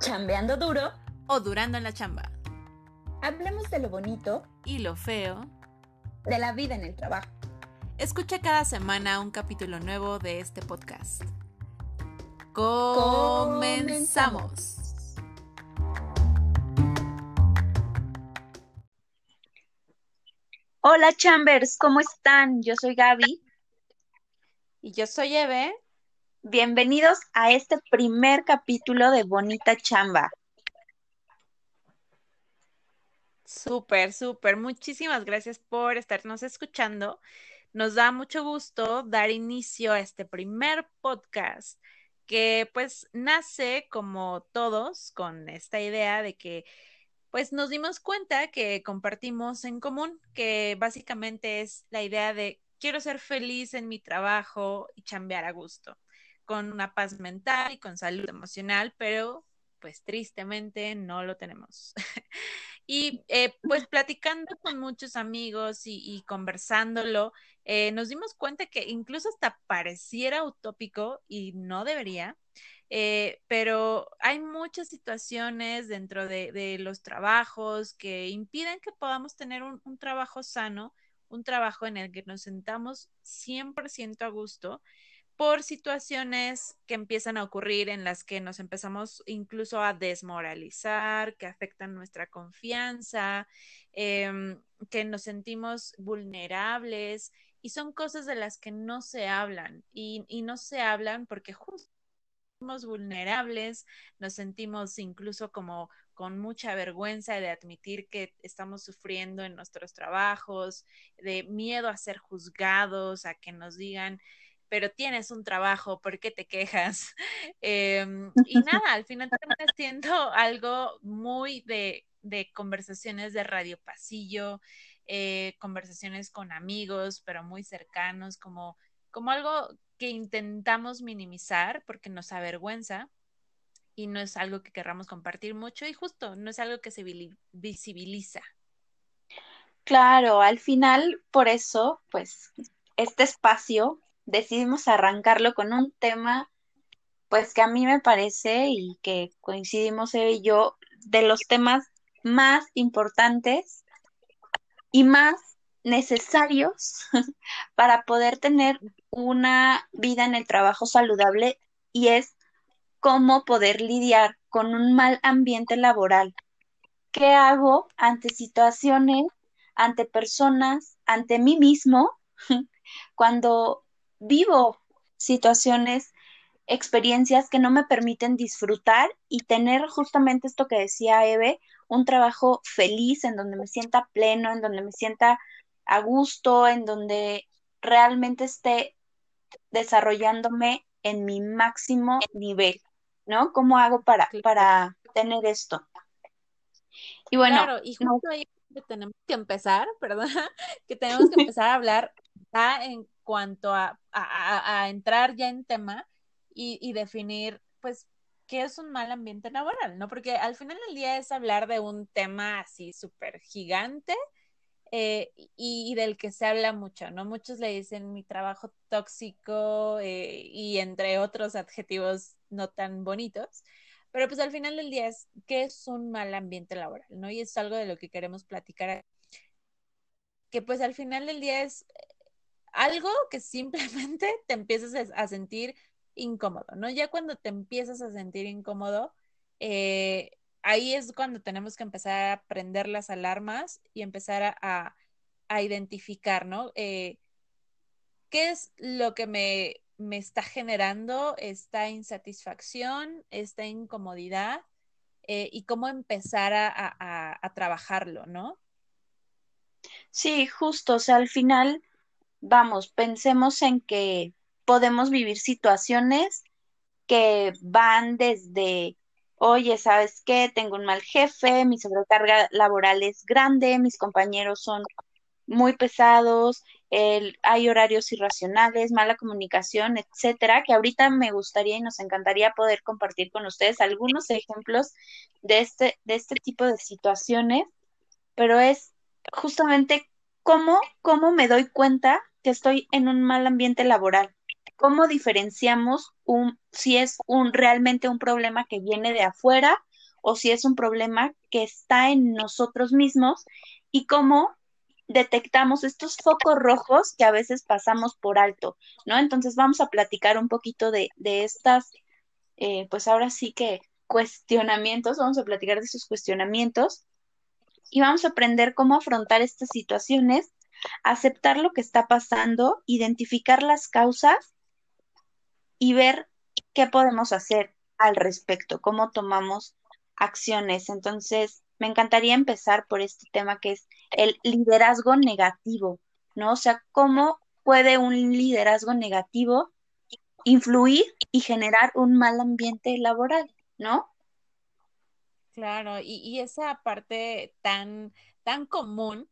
chambeando duro o durando en la chamba. Hablemos de lo bonito y lo feo de la vida en el trabajo. Escucha cada semana un capítulo nuevo de este podcast. Comenzamos. Hola Chambers, ¿cómo están? Yo soy Gaby. Y yo soy Eve. Bienvenidos a este primer capítulo de Bonita Chamba. Súper, súper. Muchísimas gracias por estarnos escuchando. Nos da mucho gusto dar inicio a este primer podcast que pues nace como todos con esta idea de que pues nos dimos cuenta que compartimos en común, que básicamente es la idea de quiero ser feliz en mi trabajo y chambear a gusto, con una paz mental y con salud emocional, pero pues tristemente no lo tenemos. y eh, pues platicando con muchos amigos y, conversándolo, eh, nos dimos cuenta que incluso hasta pareciera utópico y no debería, eh, pero hay muchas situaciones dentro de, los trabajos que impiden que podamos tener un, un trabajo sano, un trabajo en el que nos sentamos 100% a gusto por situaciones que empiezan a ocurrir en las que nos empezamos incluso a desmoralizar, que afectan nuestra confianza, em, que nos sentimos vulnerables y son cosas de las que no se hablan y, y no se hablan porque justo somos vulnerables, nos sentimos incluso como con mucha vergüenza de admitir que estamos sufriendo en nuestros trabajos, de miedo a ser juzgados, a que nos digan, pero tienes un trabajo, ¿por qué te quejas? Em, y nada, al final termina siendo algo muy de, conversaciones de radio pasillo, eh, conversaciones con amigos, pero muy cercanos, como, como algo que intentamos minimizar porque nos avergüenza y no es algo que querramos compartir mucho y justo no es algo que se visibiliza. Claro, al final, por eso, pues, este espacio decidimos arrancarlo con un tema, pues que a mí me parece y que coincidimos Eve y yo, de los temas más importantes y más necesarios para poder tener una vida en el trabajo saludable y es cómo poder lidiar con un mal ambiente laboral. ¿Qué hago ante situaciones, ante personas, ante mí mismo, cuando vivo situaciones, experiencias que no me permiten disfrutar y tener justamente esto que decía Eve, un trabajo feliz, en donde me sienta pleno, en donde me sienta a gusto, en donde realmente esté desarrollándome en mi máximo nivel, ¿no? ¿Cómo hago para, para tener esto? Y bueno, claro, y justo ahí tenemos que empezar, perdón, que tenemos que empezar a hablar ya en cuanto a, entrar ya en tema y, y, definir, pues, qué es un mal ambiente laboral, ¿no? Porque al final del día es hablar de un tema así súper gigante eh, y, del que se habla mucho, ¿no? Muchos le dicen mi trabajo tóxico eh, y entre otros adjetivos no tan bonitos, pero pues al final del día es qué es un mal ambiente laboral, ¿no? Y es algo de lo que queremos platicar, que pues al final del día es algo que simplemente te empiezas a sentir incómodo, ¿no? Ya cuando te empiezas a sentir incómodo, eh, ahí es cuando tenemos que empezar a prender las alarmas y empezar a, identificar, ¿no? Eh, ¿Qué es lo que me, me, está generando esta insatisfacción, esta incomodidad? Eh, y cómo empezar a, a trabajarlo, ¿no? Sí, justo, o sea, al final, vamos, pensemos en que podemos vivir situaciones que van desde oye, ¿sabes qué? Tengo un mal jefe, mi sobrecarga laboral es grande, mis compañeros son muy pesados, hay horarios irracionales, mala comunicación, etcétera, que ahorita me gustaría y nos encantaría poder compartir con ustedes algunos ejemplos de este, de este tipo de situaciones, pero es justamente cómo, cómo me doy cuenta estoy en un mal ambiente laboral. ¿Cómo diferenciamos un, si es un realmente un problema que viene de afuera o si es un problema que está en nosotros mismos y cómo detectamos estos focos rojos que a veces pasamos por alto, ¿no? Entonces vamos a platicar un poquito de, estas, eh, pues ahora sí que cuestionamientos, vamos a platicar de esos cuestionamientos y vamos a aprender cómo afrontar estas situaciones, aceptar lo que está pasando, identificar las causas y ver qué podemos hacer al respecto, cómo tomamos acciones. Entonces, me encantaría empezar por este tema que es el liderazgo negativo, ¿no? O sea, cómo puede un liderazgo negativo influir y generar un mal ambiente laboral, ¿no? Claro, y, esa parte tan, tan común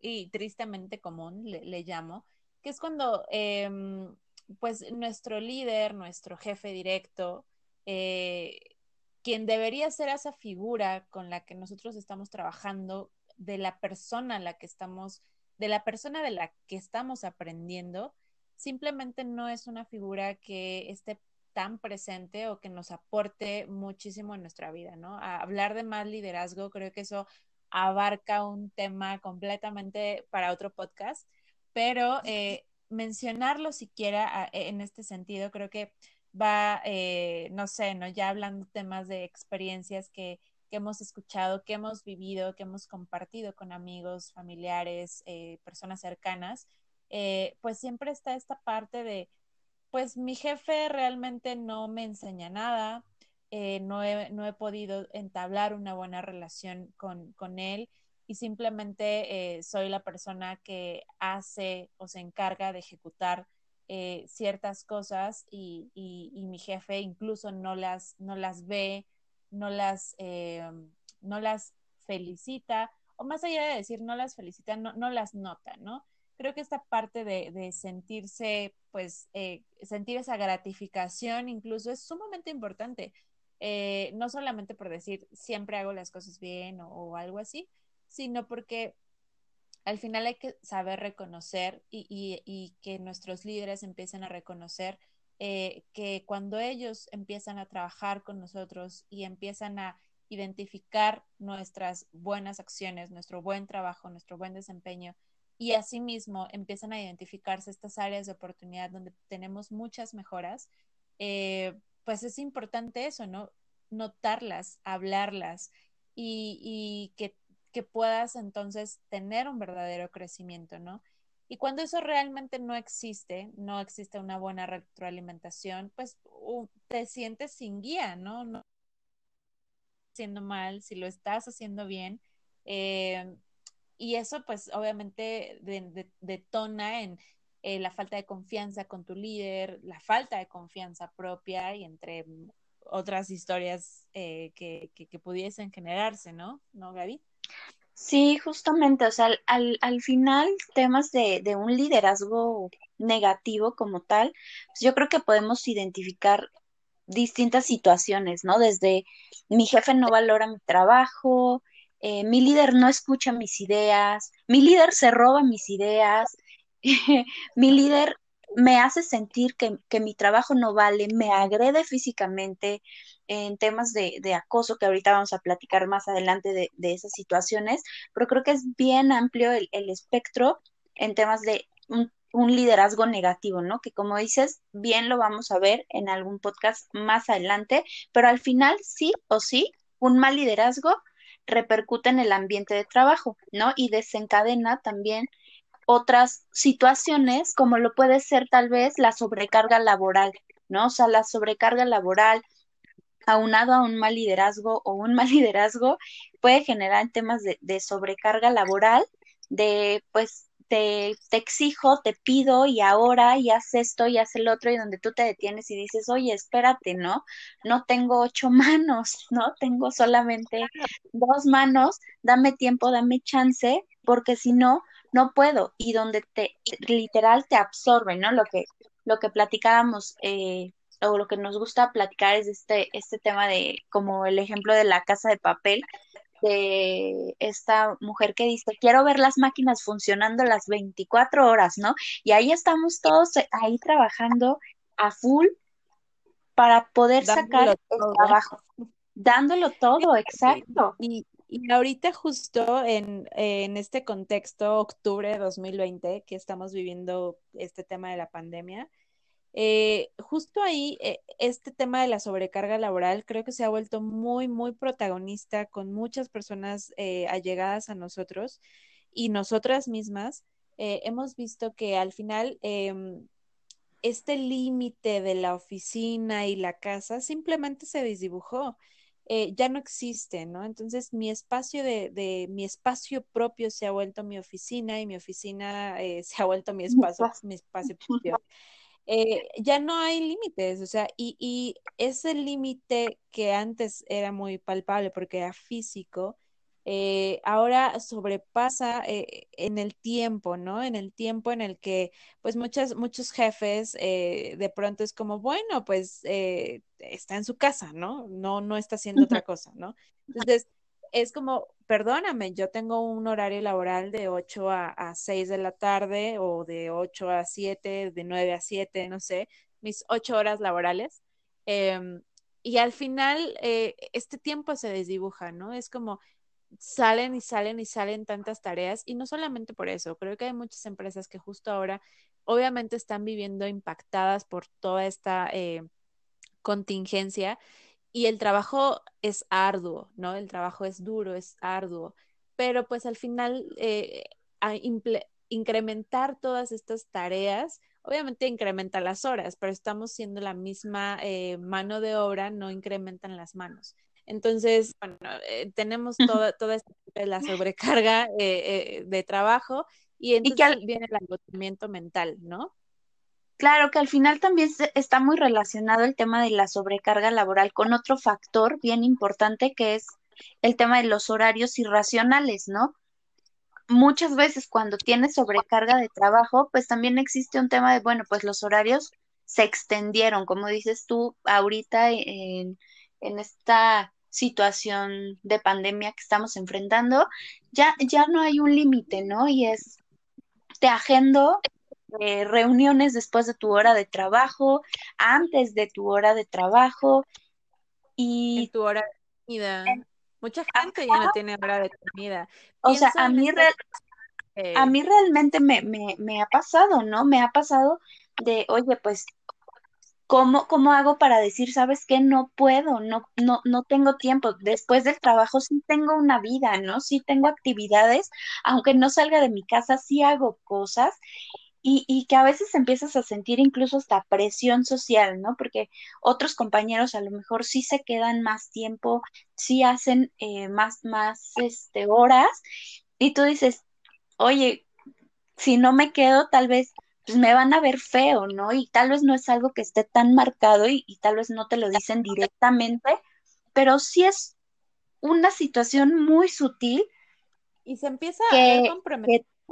y tristemente común, le, llamo, que es cuando em, pues nuestro líder, nuestro jefe directo, eh, quien debería ser esa figura con la que nosotros estamos trabajando, de la persona a la que estamos, de la persona de la que estamos aprendiendo, simplemente no es una figura que esté tan presente o que nos aporte muchísimo en nuestra vida, ¿no? hablar de más liderazgo, creo que eso abarca un tema completamente para otro podcast, pero eh, mencionarlo siquiera en este sentido, creo que va, eh, no sé, ¿no? Ya hablando temas de experiencias que, que, hemos escuchado, que hemos vivido, que hemos compartido con amigos, familiares, eh, personas cercanas, pues siempre está esta parte de, pues mi jefe realmente no me enseña nada, no he, no, he, podido entablar una buena relación con, con él y simplemente soy la persona que hace o se encarga de ejecutar eh, ciertas cosas y, mi jefe incluso no las, no las ve, no las, eh, no las felicita, o más allá de decir no las felicita, no, no las nota, ¿no? Creo que esta parte de, sentirse, pues, eh, sentir esa gratificación incluso es sumamente importante. No solamente por decir siempre hago las cosas bien o algo así, sino porque al final hay que saber reconocer y, que nuestros líderes empiecen a reconocer eh, que cuando ellos empiezan a trabajar con nosotros y empiezan a identificar nuestras buenas acciones, nuestro buen trabajo, nuestro buen desempeño, y asimismo empiezan a identificarse estas áreas de oportunidad donde tenemos muchas mejoras, eh, pues es importante eso, ¿no? Notarlas, hablarlas y, que puedas entonces tener un verdadero crecimiento, ¿no? Y cuando eso realmente no existe, no existe una buena retroalimentación, pues te sientes sin guía, ¿no? No haciendo mal, si lo estás haciendo bien. Eh, y eso pues obviamente detona en eh, la falta de confianza con tu líder, la falta de confianza propia y entre otras historias eh, que, que, pudiesen generarse, ¿no? ¿No, Gaby? Sí, justamente, o sea, al, al final temas de, de, un liderazgo negativo como tal, pues yo creo que podemos identificar distintas situaciones, ¿no? Desde mi jefe no valora mi trabajo, eh, mi líder no escucha mis ideas, mi líder se roba mis ideas, mi líder me hace sentir que, que, mi trabajo no vale, me agrede físicamente en temas de, de acoso, que ahorita vamos a platicar más adelante de, de, esas situaciones, pero creo que es bien amplio el, el espectro en temas de un, un, liderazgo negativo, ¿no? Que como dices, bien lo vamos a ver en algún podcast más adelante, pero al final sí o sí, un mal liderazgo repercute en el ambiente de trabajo, ¿no? Y desencadena también otras situaciones, como lo puede ser tal vez la sobrecarga laboral, ¿no? O sea, la sobrecarga laboral aunado a un mal liderazgo o un mal liderazgo puede generar temas de, de sobrecarga laboral, de pues te, te, exijo, te pido y ahora y haz esto y haz el otro y donde tú te detienes y dices, oye, espérate, ¿no? No tengo ocho manos, ¿no? Tengo solamente dos manos, dame tiempo, dame chance, porque si no, no puedo, y donde te literal te absorbe, ¿no? Lo que, lo que platicábamos, eh, o lo que nos gusta platicar es este, este tema de, como el ejemplo de la casa de papel, de esta mujer que dice, quiero ver las máquinas funcionando las 24 horas, ¿no? Y ahí estamos todos ahí trabajando a full para poder sacar el trabajo dándolo todo, exacto. Y, y ahorita justo en, en, este contexto, octubre de 2020, que estamos viviendo este tema de la pandemia, eh, justo ahí, eh, este tema de la sobrecarga laboral creo que se ha vuelto muy, muy protagonista con muchas personas eh, allegadas a nosotros y nosotras mismas. Eh, hemos visto que al final em, este límite de la oficina y la casa simplemente se desdibujó. ya no existe, ¿no? Entonces mi espacio de, de, mi espacio propio se ha vuelto mi oficina y mi oficina se ha vuelto mi espacio, mi espacio propio. Eh, ya no hay límites, o sea, y, y ese límite que antes era muy palpable porque era físico, eh, ahora sobrepasa eh, en el tiempo, ¿no? En el tiempo en el que, pues, muchas, muchos jefes de pronto es como, bueno, pues está en su casa, ¿no? No, no está haciendo otra cosa, ¿no? Entonces, es como, perdóname, yo tengo un horario laboral de 8 a, a 6 de la tarde o de 8 a 7, de 9 a 7, no sé, mis 8 horas laborales. Eh, y al final, eh, este tiempo se desdibuja, ¿no? Es como salen y salen y salen tantas tareas y no solamente por eso, creo que hay muchas empresas que justo ahora obviamente están viviendo impactadas por toda esta eh, contingencia y el trabajo es arduo, ¿no? El trabajo es duro, es arduo, pero pues al final eh, incrementar todas estas tareas, obviamente incrementa las horas, pero estamos siendo la misma eh, mano de obra, no incrementan las manos. Entonces, bueno, eh, tenemos toda, toda esta, la sobrecarga de trabajo y entonces viene el agotamiento mental, ¿no? Claro que al final también está muy relacionado el tema de la sobrecarga laboral con otro factor bien importante que es el tema de los horarios irracionales, ¿no? Muchas veces cuando tienes sobrecarga de trabajo, pues también existe un tema de, bueno, pues los horarios se extendieron, como dices tú, ahorita en, en esta situación de pandemia que estamos enfrentando, ya, ya no hay un límite, ¿no? Y es, te agendo eh, reuniones después de tu hora de trabajo, antes de tu hora de trabajo y... tu hora de comida. Mucha gente ya no tiene hora de comida. O sea, a mí, a mí realmente me, me, me ha pasado, ¿no? Me ha pasado de, oye, pues ¿Cómo, ¿Cómo, hago para decir, sabes qué? No puedo, no, no, no tengo tiempo. Después del trabajo sí tengo una vida, ¿no? Sí tengo actividades, aunque no salga de mi casa, sí hago cosas y, y, que a veces empiezas a sentir incluso hasta presión social, ¿no? Porque otros compañeros a lo mejor sí se quedan más tiempo, sí hacen eh, más, más este, horas, y tú dices, oye, si no me quedo, tal vez pues me van a ver feo, ¿no? Y tal vez no es algo que esté tan marcado y, y tal vez no te lo dicen directamente, pero sí es una situación muy sutil. Y se empieza a ver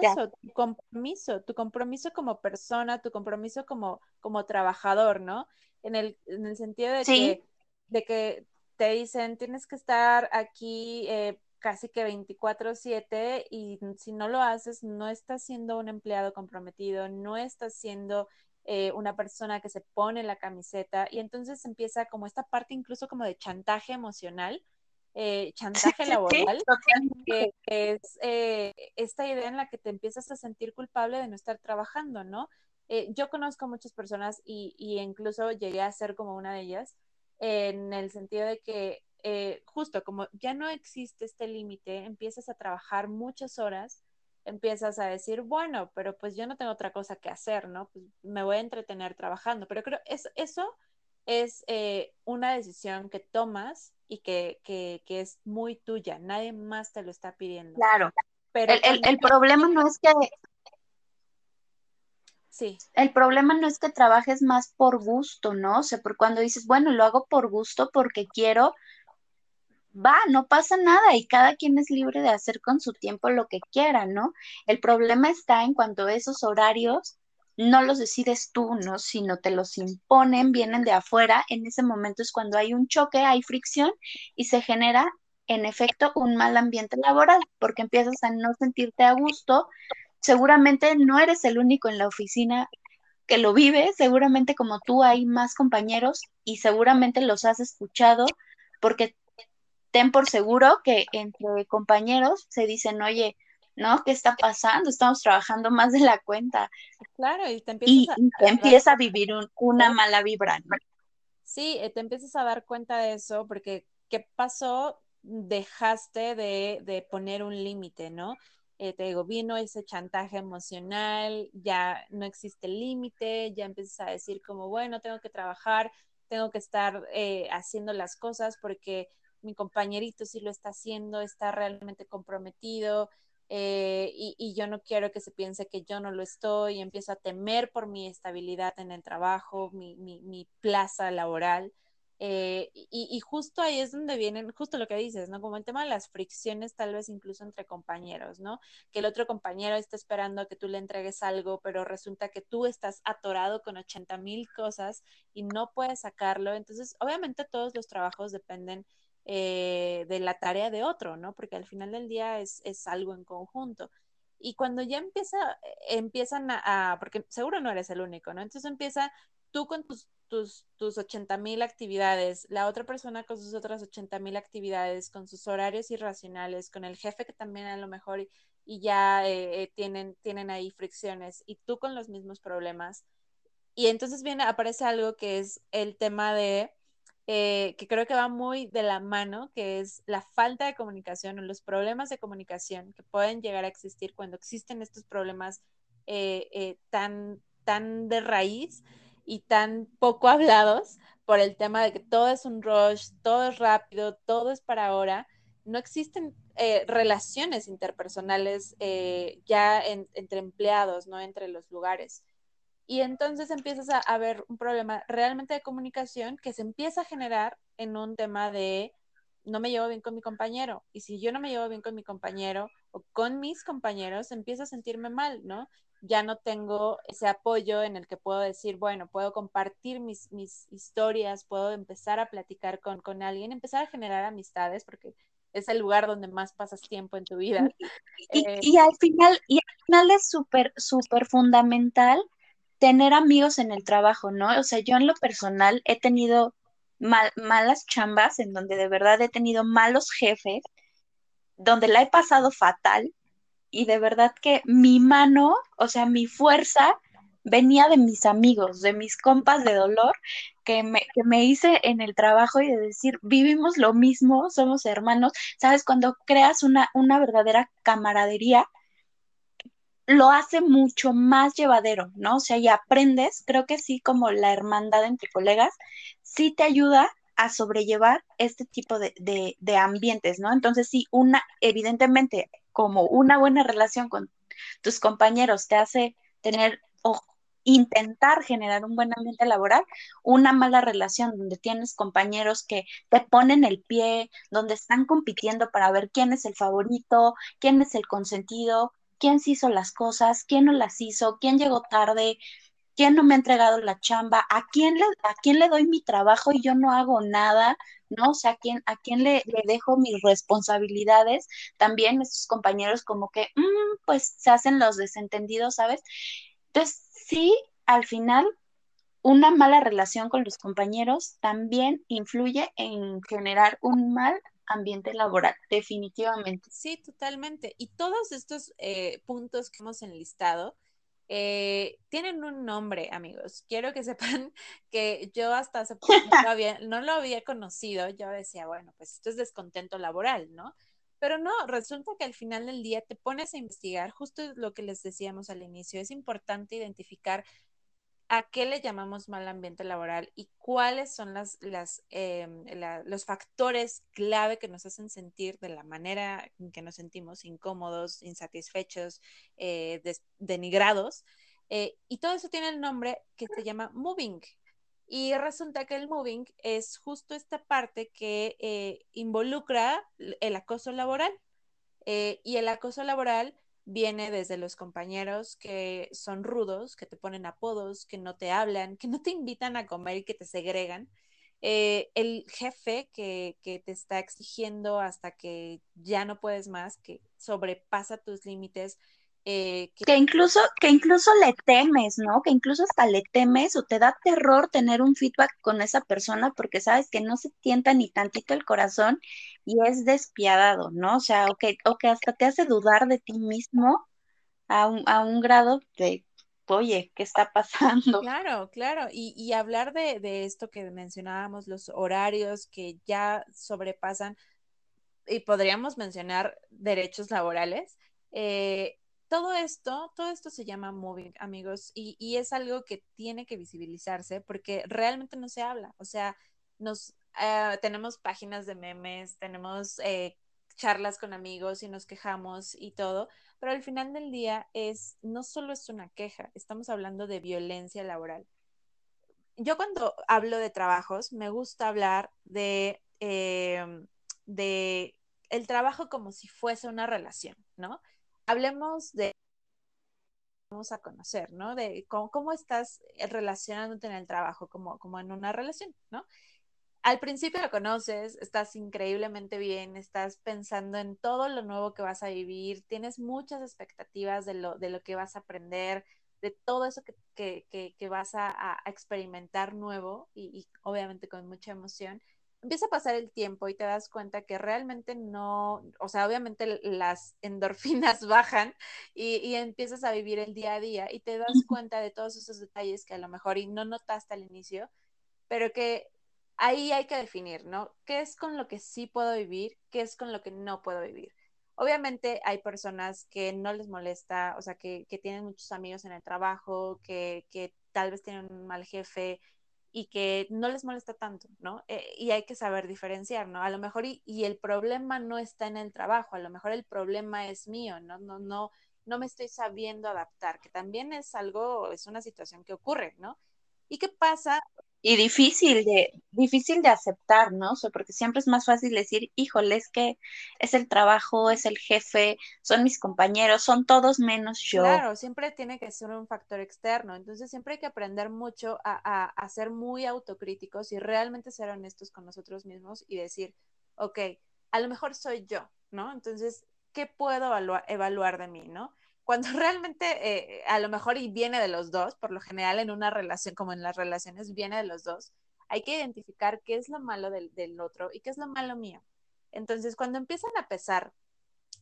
eso, tu compromiso, tu compromiso como persona, tu compromiso como, como trabajador, ¿no? En el, en el sentido de, que, de que te dicen, tienes que estar aquí eh, casi que 24/7 y si no lo haces, no estás siendo un empleado comprometido, no estás siendo eh, una persona que se pone la camiseta y entonces empieza como esta parte incluso como de chantaje emocional eh, chantaje laboral, que, es eh, esta idea en la que te empiezas a sentir culpable de no estar trabajando, ¿no? Eh, yo conozco muchas personas y, y, incluso llegué a ser como una de ellas, en el sentido de que justo como ya no existe este límite, empiezas a trabajar muchas horas, empiezas a decir, bueno, pero pues yo no tengo otra cosa que hacer, ¿no? Pues me voy a entretener trabajando, pero creo es eso es una decisión que tomas y que, que, que, es muy tuya, nadie más te lo está pidiendo. Claro, pero el, el, el problema no es que... Sí. El problema no es que trabajes más por gusto, ¿no? O sea, por cuando dices, bueno, lo hago por gusto porque quiero, va, no pasa nada y cada quien es libre de hacer con su tiempo lo que quiera, ¿no? El problema está en cuanto esos horarios no los decides tú, ¿no? Sino te los imponen, vienen de afuera. En ese momento es cuando hay un choque, hay fricción y se genera, en efecto, un mal ambiente laboral, porque empiezas a no sentirte a gusto. Seguramente no eres el único en la oficina que lo vive, seguramente como tú hay más compañeros y seguramente los has escuchado porque ten por seguro que entre compañeros se dicen, oye, ¿no? ¿Qué está pasando? Estamos trabajando más de la cuenta. Claro, y te empiezas a, empieza a vivir una mala vibra. Sí, eh, te empiezas a dar cuenta de eso porque ¿qué pasó? Dejaste de, de poner un límite, ¿no? Eh, te digo, vino ese chantaje emocional, ya no existe límite, ya empiezas a decir como, bueno, tengo que trabajar, tengo que estar eh, haciendo las cosas porque mi compañerito sí lo está haciendo, está realmente comprometido eh, y, yo no quiero que se piense que yo no lo estoy, empiezo a temer por mi estabilidad en el trabajo, mi, mi, plaza laboral. Eh, y, justo ahí es donde vienen, justo lo que dices, ¿no? Como el tema de las fricciones, tal vez incluso entre compañeros, ¿no? Que el otro compañero está esperando a que tú le entregues algo, pero resulta que tú estás atorado con 80 mil cosas y no puedes sacarlo. Entonces, obviamente todos los trabajos dependen eh, de la tarea de otro, ¿no? Porque al final del día es, es algo en conjunto. Y cuando ya empieza, empiezan a, porque seguro no eres el único, ¿no? Entonces empieza tú con tus tus, tus 80 mil actividades, la otra persona con sus otras 80 mil actividades, con sus horarios irracionales, con el jefe que también a lo mejor y, ya eh, eh, tienen, tienen ahí fricciones y tú con los mismos problemas. Y entonces viene, aparece algo que es el tema de, eh, que creo que va muy de la mano, que es la falta de comunicación o los problemas de comunicación que pueden llegar a existir cuando existen estos problemas tan, tan de raíz y tan poco hablados por el tema de que todo es un rush, todo es rápido, todo es para ahora. No existen eh, relaciones interpersonales eh, ya entre empleados, ¿no? Entre los lugares. Y entonces empiezas a, a ver un problema realmente de comunicación que se empieza a generar en un tema de no me llevo bien con mi compañero. Y si yo no me llevo bien con mi compañero o con mis compañeros, empiezo a sentirme mal, ¿no? ya no tengo ese apoyo en el que puedo decir, bueno, puedo compartir mis, mis historias, puedo empezar a platicar con, con alguien, empezar a generar amistades, porque es el lugar donde más pasas tiempo en tu vida. Y, eh, y al final, y al final es súper, súper fundamental tener amigos en el trabajo, ¿no? O sea, yo en lo personal he tenido malas chambas en donde de verdad he tenido malos jefes, donde la he pasado fatal, y de verdad que mi mano, o sea, mi fuerza venía de mis amigos, de mis compas de dolor que me, que me hice en el trabajo y de decir, vivimos lo mismo, somos hermanos, ¿sabes? Cuando creas una, una verdadera camaradería, lo hace mucho más llevadero, ¿no? O sea, y aprendes, creo que sí, como la hermandad entre colegas, sí te ayuda a sobrellevar este tipo de, de, de ambientes, ¿no? Entonces, sí, una, evidentemente, como una buena relación con tus compañeros te hace tener o intentar generar un buen ambiente laboral, una mala relación donde tienes compañeros que te ponen el pie, donde están compitiendo para ver quién es el favorito, quién es el consentido, quién se hizo las cosas, quién no las hizo, quién llegó tarde, quién no me ha entregado la chamba, a quién le, a quién le doy mi trabajo y yo no hago nada, ¿no? O sea, ¿a quién, a quién le, dejo mis responsabilidades? También esos compañeros como que, mm, pues se hacen los desentendidos, ¿sabes? Entonces, sí, al final, una mala relación con los compañeros también influye en generar un mal ambiente laboral, definitivamente. Sí, totalmente. Y todos estos eh, puntos que hemos enlistado, eh, tienen un nombre, amigos. Quiero que sepan que yo hasta hace poco no lo, había, conocido. Yo decía, bueno, pues esto es descontento laboral, ¿no? Pero no, resulta que al final del día te pones a investigar, justo lo que les decíamos al inicio, es importante identificar a qué le llamamos mal ambiente laboral y cuáles son las, las, em, los factores clave que nos hacen sentir de la manera en que nos sentimos incómodos, insatisfechos, eh, denigrados. Eh, y todo eso tiene el nombre que se llama moving. Y resulta que el moving es justo esta parte que eh, involucra el acoso laboral. y el acoso laboral viene desde los compañeros que son rudos, que te ponen apodos, que no te hablan, que no te invitan a comer y que te segregan. Eh, el jefe que, que, te está exigiendo hasta que ya no puedes más, que sobrepasa tus límites, Eh, que... incluso, que incluso le temes, ¿no? Que incluso hasta le temes o te da terror tener un feedback con esa persona porque sabes que no se tienta ni tantito el corazón y es despiadado, ¿no? O sea, o que, o que hasta te hace dudar de ti mismo a un, a un grado de, oye, ¿qué está pasando? Claro, claro. Y, y hablar de, de esto que mencionábamos, los horarios que ya sobrepasan, y podríamos mencionar derechos laborales. Eh, todo esto, todo esto se llama moving, amigos, y, es algo que tiene que visibilizarse porque realmente no se habla. O sea, nos eh, tenemos páginas de memes, tenemos eh, charlas con amigos y nos quejamos y todo, pero al final del día es no solo es una queja, estamos hablando de violencia laboral. Yo cuando hablo de trabajos me gusta hablar de eh, de el trabajo como si fuese una relación, ¿no? Hablemos de vamos a conocer, ¿no? De cómo, estás relacionándote en el trabajo, como, como en una relación, ¿no? Al principio lo conoces, estás increíblemente bien, estás pensando en todo lo nuevo que vas a vivir, tienes muchas expectativas de lo, de lo que vas a aprender, de todo eso que, que, que, vas a, experimentar nuevo y obviamente con mucha emoción empieza a pasar el tiempo y te das cuenta que realmente no, o sea, obviamente las endorfinas bajan y, y, empiezas a vivir el día a día y te das cuenta de todos esos detalles que a lo mejor y no notaste al inicio, pero que ahí hay que definir, ¿no? ¿Qué es con lo que sí puedo vivir? ¿Qué es con lo que no puedo vivir? Obviamente hay personas que no les molesta, o sea, que, que tienen muchos amigos en el trabajo, que, que tal vez tienen un mal jefe, y que no les molesta tanto, ¿no? Eh, y hay que saber diferenciar, ¿no? A lo mejor y, y, el problema no está en el trabajo, a lo mejor el problema es mío, ¿no? No, no, no me estoy sabiendo adaptar, que también es algo, es una situación que ocurre, ¿no? ¿Y qué pasa? Y difícil de, difícil de aceptar, ¿no? Porque siempre es más fácil decir, híjole, es que es el trabajo, es el jefe, son mis compañeros, son todos menos yo. Claro, siempre tiene que ser un factor externo, entonces siempre hay que aprender mucho a, a, a ser muy autocríticos y realmente ser honestos con nosotros mismos y decir, ok, a lo mejor soy yo, ¿no? Entonces, ¿qué puedo evaluar, evaluar de mí, ¿no? Cuando realmente eh, a lo mejor y viene de los dos, por lo general en una relación como en las relaciones viene de los dos, hay que identificar qué es lo malo del, otro y qué es lo malo mío. Entonces, cuando empiezan a pesar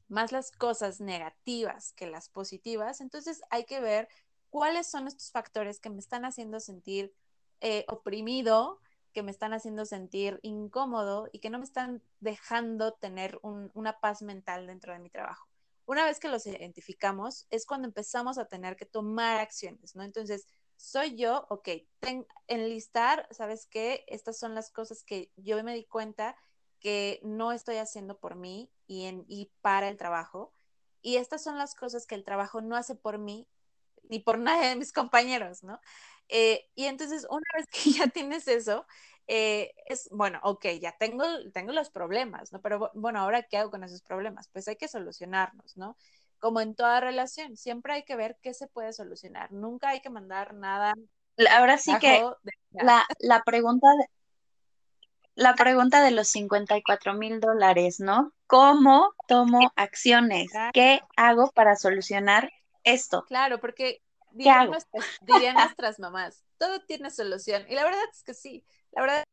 más las cosas negativas que las positivas, entonces hay que ver cuáles son estos factores que me están haciendo sentir eh, oprimido, que me están haciendo sentir incómodo y que no me están dejando tener un, una paz mental dentro de mi trabajo. Una vez que los identificamos, es cuando empezamos a tener que tomar acciones, ¿no? Entonces, soy yo, ok, ten, enlistar, ¿sabes qué? Estas son las cosas que yo me di cuenta que no estoy haciendo por mí y, en, y para el trabajo. Y estas son las cosas que el trabajo no hace por mí ni por nadie de mis compañeros, ¿no? Eh, y entonces, una vez que ya tienes eso, eh, es, bueno, ok, ya tengo, tengo los problemas, ¿no? Pero bueno, ahora qué hago con esos problemas? Pues hay que solucionarlos, ¿no? Como en toda relación, siempre hay que ver qué se puede solucionar. Nunca hay que mandar nada. Ahora sí que de... la, la pregunta de, la pregunta de los 54 mil dólares, ¿no? ¿Cómo tomo acciones? ¿Qué hago para solucionar esto? Claro, porque dirían nuestras, dirían nuestras mamás, todo tiene solución. Y la verdad es que sí, la verdad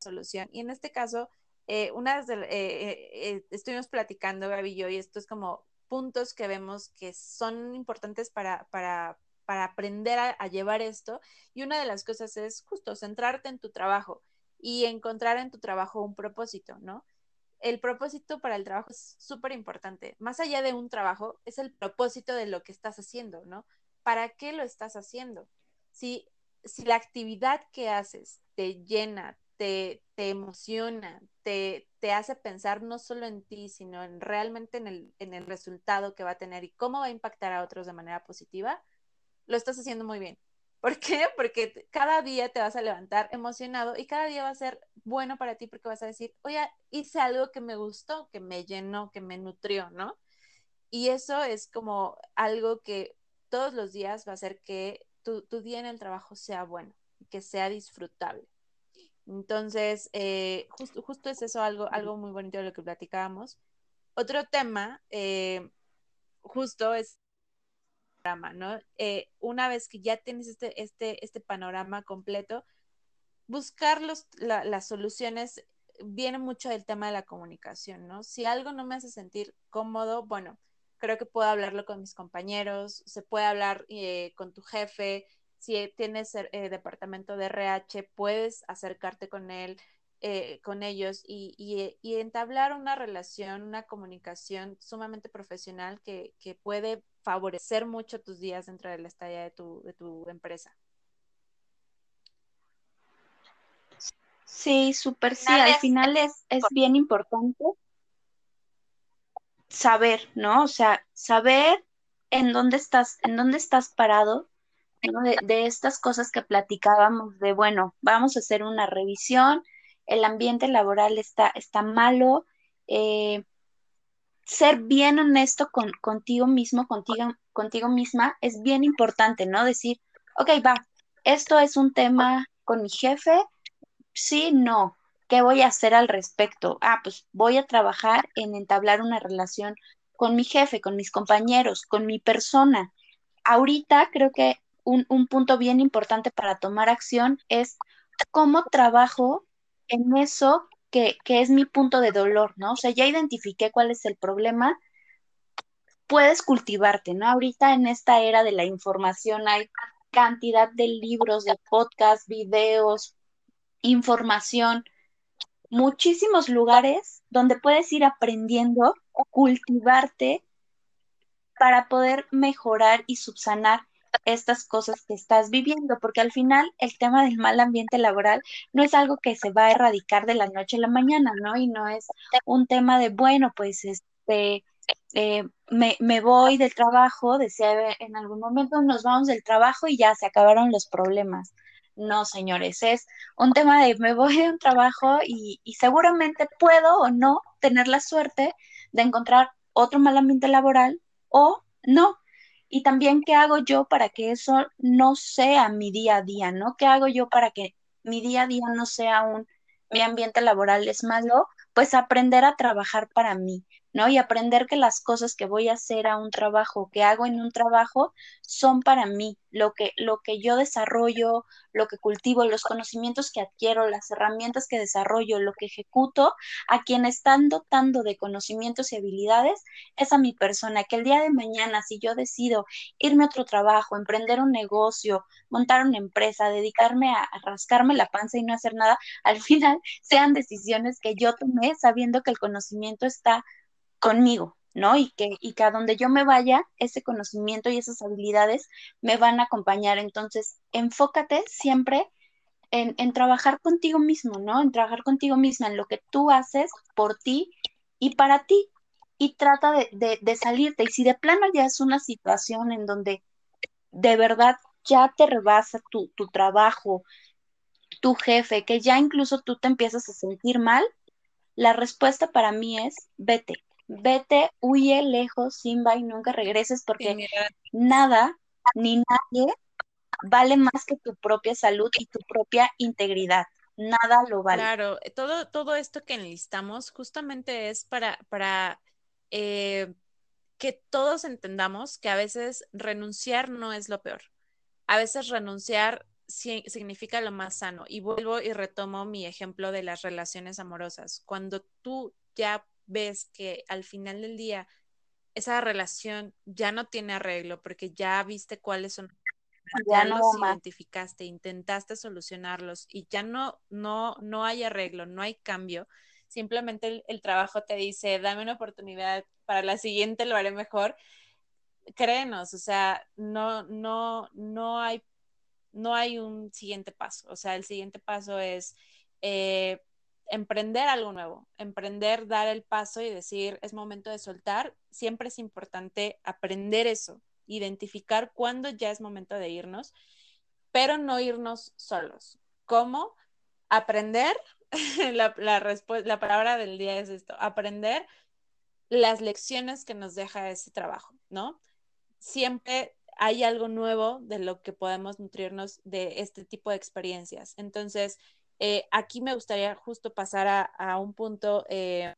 solución. Y en este caso, eh, de, eh, eh, estuvimos platicando, Gaby y yo, y esto es como puntos que vemos que son importantes para, para, para aprender a, a, llevar esto. Y una de las cosas es justo centrarte en tu trabajo y encontrar en tu trabajo un propósito, ¿no? El propósito para el trabajo es súper importante. Más allá de un trabajo, es el propósito de lo que estás haciendo, ¿no? ¿Para qué lo estás haciendo? Si, si la actividad que haces te llena, te, te emociona, te, te, hace pensar no solo en ti, sino en realmente en el, en el resultado que va a tener y cómo va a impactar a otros de manera positiva, lo estás haciendo muy bien. ¿Por qué? Porque cada día te vas a levantar emocionado y cada día va a ser bueno para ti porque vas a decir, oye, hice algo que me gustó, que me llenó, que me nutrió, ¿no? Y eso es como algo que todos los días va a hacer que tu, día en el trabajo sea bueno, que sea disfrutable. Entonces, eh, justo, es eso algo, algo muy bonito de lo que platicábamos. Otro tema, eh, justo es ¿no? Eh, una vez que ya tienes este, este, este panorama completo, buscar los, las soluciones viene mucho del tema de la comunicación, ¿no? Si algo no me hace sentir cómodo, bueno, creo que puedo hablarlo con mis compañeros, se puede hablar eh, con tu jefe, si tienes eh, departamento de RH, puedes acercarte con él, eh, con ellos y, y, entablar una relación, una comunicación sumamente profesional que, que, puede favorecer mucho tus días dentro de la estadía de tu, de tu empresa. Sí, súper sí. Al final es, es bien importante saber, ¿no? O sea, saber en dónde estás, en dónde estás parado, de, de, estas cosas que platicábamos, de bueno, vamos a hacer una revisión, el ambiente laboral está, está malo, eh, ser bien honesto con, contigo mismo, contigo, contigo misma, es bien importante, ¿no? Decir, ok, va, esto es un tema con mi jefe, sí, no, ¿qué voy a hacer al respecto? Ah, pues voy a trabajar en entablar una relación con mi jefe, con mis compañeros, con mi persona. Ahorita creo que un, un punto bien importante para tomar acción es cómo trabajo en eso que, que es mi punto de dolor, ¿no? O sea, ya identifiqué cuál es el problema, puedes cultivarte, ¿no? Ahorita en esta era de la información hay cantidad de libros, de podcasts, videos, información, muchísimos lugares donde puedes ir aprendiendo, cultivarte para poder mejorar y subsanar estas cosas que estás viviendo, porque al final el tema del mal ambiente laboral no es algo que se va a erradicar de la noche a la mañana, ¿no? Y no es un tema de, bueno, pues este, eh, me, me, voy del trabajo, decía en algún momento nos vamos del trabajo y ya se acabaron los problemas. No, señores, es un tema de me voy de un trabajo y, y seguramente puedo o no tener la suerte de encontrar otro mal ambiente laboral o no, y también qué hago yo para que eso no sea mi día a día, ¿no? ¿Qué hago yo para que mi día a día no sea un, mi ambiente laboral es malo? Pues aprender a trabajar para mí, ¿no? Y aprender que las cosas que voy a hacer a un trabajo, que hago en un trabajo, son para mí, lo que, lo que yo desarrollo, lo que cultivo, los conocimientos que adquiero, las herramientas que desarrollo, lo que ejecuto, a quien están dotando de conocimientos y habilidades, es a mi persona, que el día de mañana, si yo decido irme a otro trabajo, emprender un negocio, montar una empresa, dedicarme a, a rascarme la panza y no hacer nada, al final sean decisiones que yo tomé sabiendo que el conocimiento está conmigo, ¿no? Y que, y que a donde yo me vaya, ese conocimiento y esas habilidades me van a acompañar. Entonces, enfócate siempre en, en, trabajar contigo mismo, ¿no? En trabajar contigo misma, en lo que tú haces por ti y para ti. Y trata de, de, de salirte. Y si de plano ya es una situación en donde de verdad ya te rebasa tu, tu trabajo, tu jefe, que ya incluso tú te empiezas a sentir mal, la respuesta para mí es vete, vete, huye lejos, Simba, y nunca regreses porque nada ni nadie vale más que tu propia salud y tu propia integridad. Nada lo vale. Claro, todo, todo esto que enlistamos justamente es para, para eh, que todos entendamos que a veces renunciar no es lo peor. A veces renunciar significa lo más sano. Y vuelvo y retomo mi ejemplo de las relaciones amorosas. Cuando tú ya ves que al final del día esa relación ya no tiene arreglo porque ya viste cuáles son ya, los identificaste, intentaste solucionarlos y ya no, no, no hay arreglo, no hay cambio. Simplemente el, el, trabajo te dice, dame una oportunidad, para la siguiente lo haré mejor. Créenos, o sea, no, no, no hay, no hay un siguiente paso. O sea, el siguiente paso es eh, emprender algo nuevo, emprender, dar el paso y decir, es momento de soltar, siempre es importante aprender eso, identificar cuándo ya es momento de irnos, pero no irnos solos. ¿Cómo? Aprender, la, la, la palabra del día es esto, aprender las lecciones que nos deja ese trabajo, ¿no? Siempre hay algo nuevo de lo que podemos nutrirnos de este tipo de experiencias. Entonces, eh, aquí me gustaría justo pasar a, un punto eh,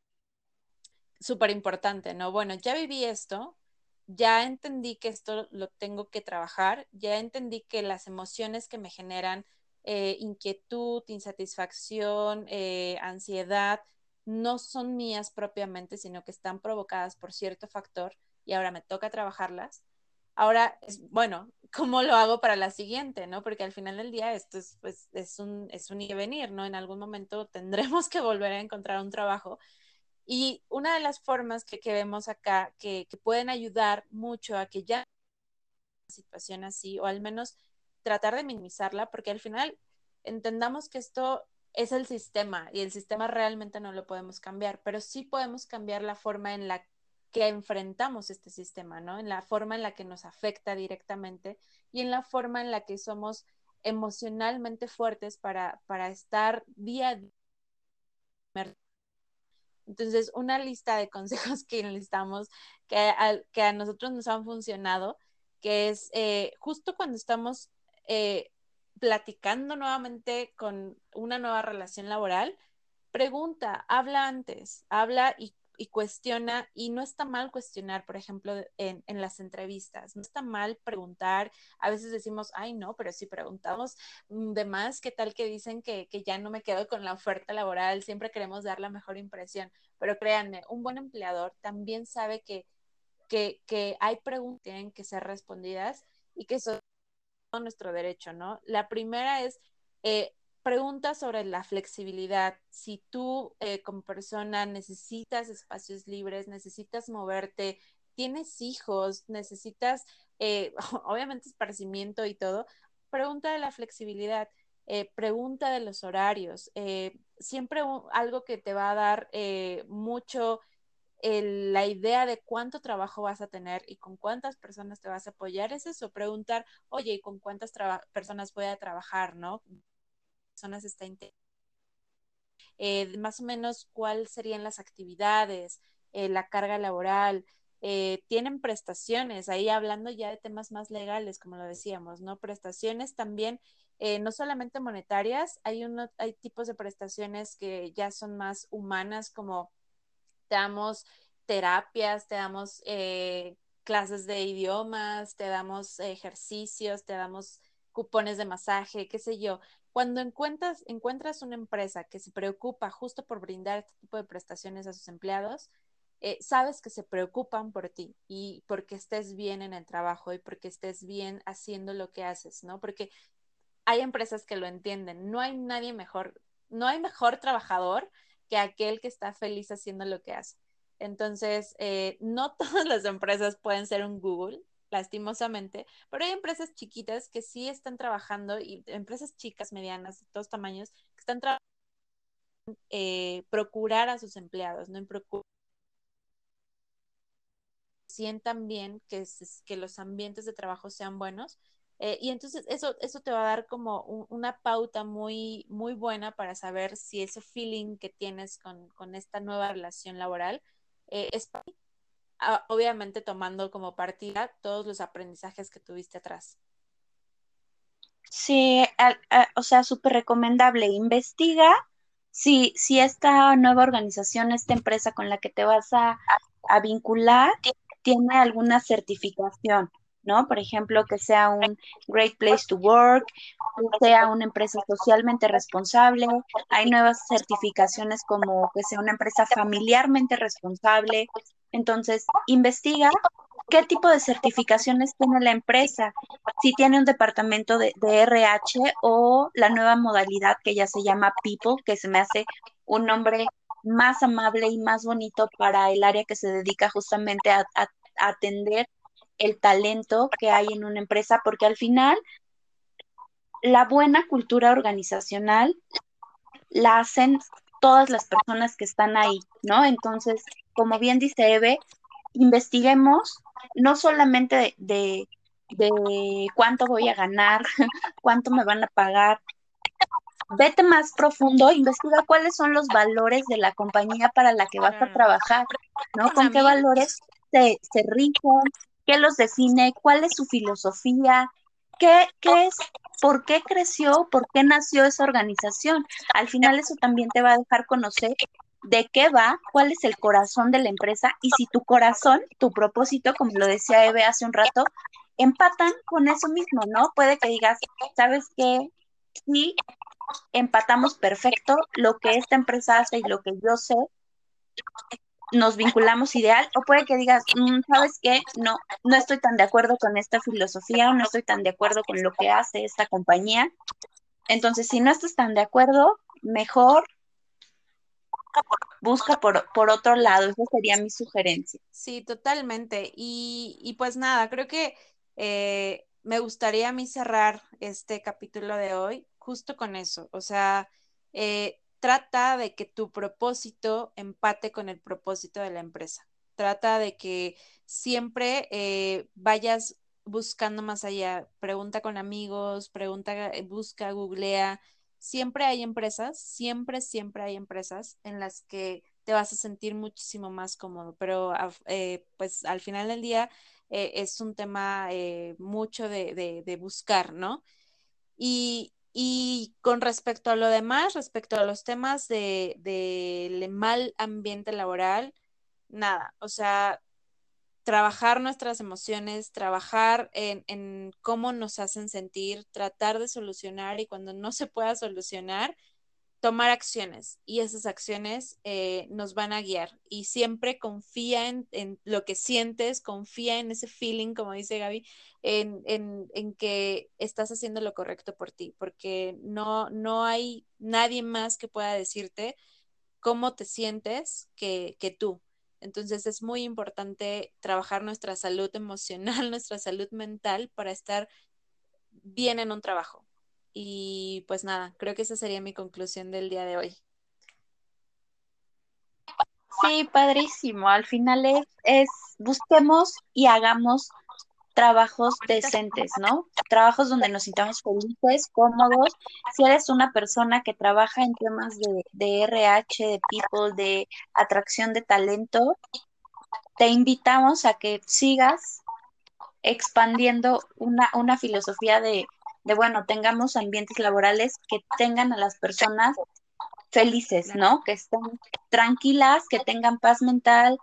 súper importante, ¿no? Bueno, ya viví esto, ya entendí que esto lo tengo que trabajar, ya entendí que las emociones que me generan eh, inquietud, insatisfacción, eh, ansiedad, no son mías propiamente, sino que están provocadas por cierto factor y ahora me toca trabajarlas. Ahora, es, bueno, ¿cómo lo hago para la siguiente? ¿no? Porque al final del día esto es, pues, es, un, es un ir y venir, ¿no? En algún momento tendremos que volver a encontrar un trabajo y una de las formas que, vemos acá que, pueden ayudar mucho a que ya una situación así, o al menos tratar de minimizarla, porque al final entendamos que esto es el sistema y el sistema realmente no lo podemos cambiar, pero sí podemos cambiar la forma en la que enfrentamos este sistema, ¿no? En la forma en la que nos afecta directamente y en la forma en la que somos emocionalmente fuertes para, para estar día a día entonces, una lista de consejos que necesitamos, que a, que a nosotros nos han funcionado, que es eh, justo cuando estamos eh, platicando nuevamente con una nueva relación laboral, pregunta, habla antes, habla y y cuestiona, y no está mal cuestionar, por ejemplo, en, en, las entrevistas, no está mal preguntar, a veces decimos, ay, no, pero si preguntamos mm, de más, ¿qué tal que dicen que, que ya no me quedo con la oferta laboral? Siempre queremos dar la mejor impresión, pero créanme, un buen empleador también sabe que, que, que hay preguntas que tienen que ser respondidas y que eso es nuestro derecho, ¿no? La primera es, eh, preguntas sobre la flexibilidad. Si tú eh, como persona necesitas espacios libres, necesitas moverte, tienes hijos, necesitas, eh, obviamente, esparcimiento y todo, pregunta de la flexibilidad. Eh, pregunta de los horarios. siempre algo que te va a dar mucho la idea de cuánto trabajo vas a tener y con cuántas personas te vas a apoyar es eso, preguntar, oye, ¿y con cuántas personas voy a trabajar, no? Personas está eh, más o menos cuáles serían las actividades, eh, la carga laboral, eh, tienen prestaciones, ahí hablando ya de temas más legales, como lo decíamos, ¿no? Prestaciones también, no solamente monetarias, hay, uno, hay tipos de prestaciones que ya son más humanas, como te damos terapias, te damos clases de idiomas, te damos ejercicios, te damos cupones de masaje, qué sé yo. Cuando encuentras, una empresa que se preocupa justo por brindar este tipo de prestaciones a sus empleados, eh, sabes que se preocupan por ti y porque estés bien en el trabajo y porque estés bien haciendo lo que haces, ¿no? Porque hay empresas que lo entienden. No hay nadie mejor, no hay mejor trabajador que aquel que está feliz haciendo lo que hace. Entonces, eh, no todas las empresas pueden ser un Google, lastimosamente, pero hay empresas chiquitas que sí están trabajando y empresas chicas, medianas, de todos tamaños, que están trabajando eh, procurar a sus empleados, no en procurar sientan bien que, los ambientes de trabajo sean buenos. Eh, y entonces eso, eso te va a dar como una pauta muy, muy buena para saber si ese feeling que tienes con, con esta nueva relación laboral eh, es obviamente tomando como partida todos los aprendizajes que tuviste atrás. Sí, o sea, súper recomendable. Investiga si, si esta nueva organización, esta empresa con la que te vas a, a vincular, tiene alguna certificación, ¿no? Por ejemplo, que sea un Great Place to Work, que sea una empresa socialmente responsable. Hay nuevas certificaciones como que sea una empresa familiarmente responsable, entonces, investiga qué tipo de certificaciones tiene la empresa, si tiene un departamento de, RH o la nueva modalidad que ya se llama People, que se me hace un nombre más amable y más bonito para el área que se dedica justamente a, atender el talento que hay en una empresa, porque al final la buena cultura organizacional la hacen todas las personas que están ahí, ¿no? Entonces, como bien dice Eve, investiguemos no solamente de, cuánto voy a ganar, cuánto me van a pagar. Vete más profundo, investiga cuáles son los valores de la compañía para la que vas a trabajar, ¿no? Con qué valores se, se rigen, qué los define, cuál es su filosofía, qué, qué es, por qué creció, por qué nació esa organización. Al final eso también te va a dejar conocer de qué va, cuál es el corazón de la empresa y si tu corazón, tu propósito, como lo decía Eve hace un rato, empatan con eso mismo, ¿no? Puede que digas, ¿sabes qué? Sí, empatamos perfecto lo que esta empresa hace y lo que yo sé, nos vinculamos ideal, o puede que digas, mm, ¿sabes qué? No, no estoy tan de acuerdo con esta filosofía o no estoy tan de acuerdo con lo que hace esta compañía. Entonces, si no estás tan de acuerdo, mejor busca por, por otro lado. Esa sería mi sugerencia. Sí, totalmente. Y, y pues nada, creo que eh, me gustaría a mí cerrar este capítulo de hoy justo con eso. O sea, eh, trata de que tu propósito empate con el propósito de la empresa. Trata de que siempre eh, vayas buscando más allá. Pregunta con amigos, pregunta, busca, googlea. Siempre hay empresas, siempre, siempre hay empresas en las que te vas a sentir muchísimo más cómodo, pero pues al final del día eh, es un tema eh, mucho de, buscar, ¿no? Y, con respecto a lo demás, respecto a los temas del de, mal ambiente laboral, nada, o sea, trabajar nuestras emociones, trabajar en, en, cómo nos hacen sentir, tratar de solucionar y cuando no se pueda solucionar, tomar acciones y esas acciones eh, nos van a guiar y siempre confía en, lo que sientes, confía en ese feeling, como dice Gaby, en, en, que estás haciendo lo correcto por ti, porque no, no hay nadie más que pueda decirte cómo te sientes que, que tú. Entonces es muy importante trabajar nuestra salud emocional, nuestra salud mental para estar bien en un trabajo. Y pues nada, creo que esa sería mi conclusión del día de hoy. Sí, padrísimo. Al final es, busquemos y hagamos trabajos decentes, ¿no? Trabajos donde nos sintamos felices, cómodos. Si eres una persona que trabaja en temas de, de RH, de people, de atracción de talento, te invitamos a que sigas expandiendo una, una filosofía de de, bueno, tengamos ambientes laborales que tengan a las personas felices, ¿no? Que estén tranquilas, que tengan paz mental,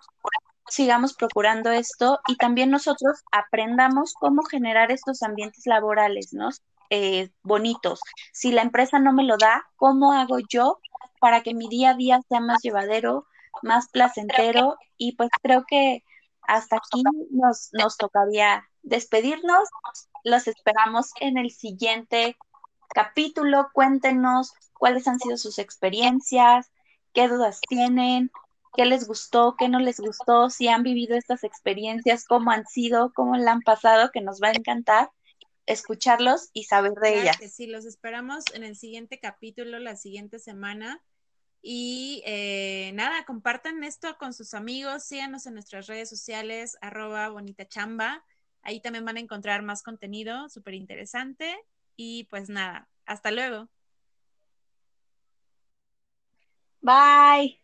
sigamos procurando esto y también nosotros aprendamos cómo generar estos ambientes laborales, ¿no? Eh, bonitos. Si la empresa no me lo da, ¿cómo hago yo para que mi día a día sea más llevadero, más placentero? Y pues creo que hasta aquí nos, nos tocaría despedirnos. Los esperamos en el siguiente capítulo. Cuéntenos cuáles han sido sus experiencias, qué dudas tienen, qué les gustó, qué no les gustó, si han vivido estas experiencias, cómo han sido, cómo la han pasado, que nos va a encantar escucharlos y saber de ellas. sí, los esperamos en el siguiente capítulo, la siguiente semana. Y eh, nada, compartan esto con sus amigos, síganos en nuestras redes sociales, arroba bonitachamba. Ahí también van a encontrar más contenido súper interesante. Y pues nada, hasta luego. Bye.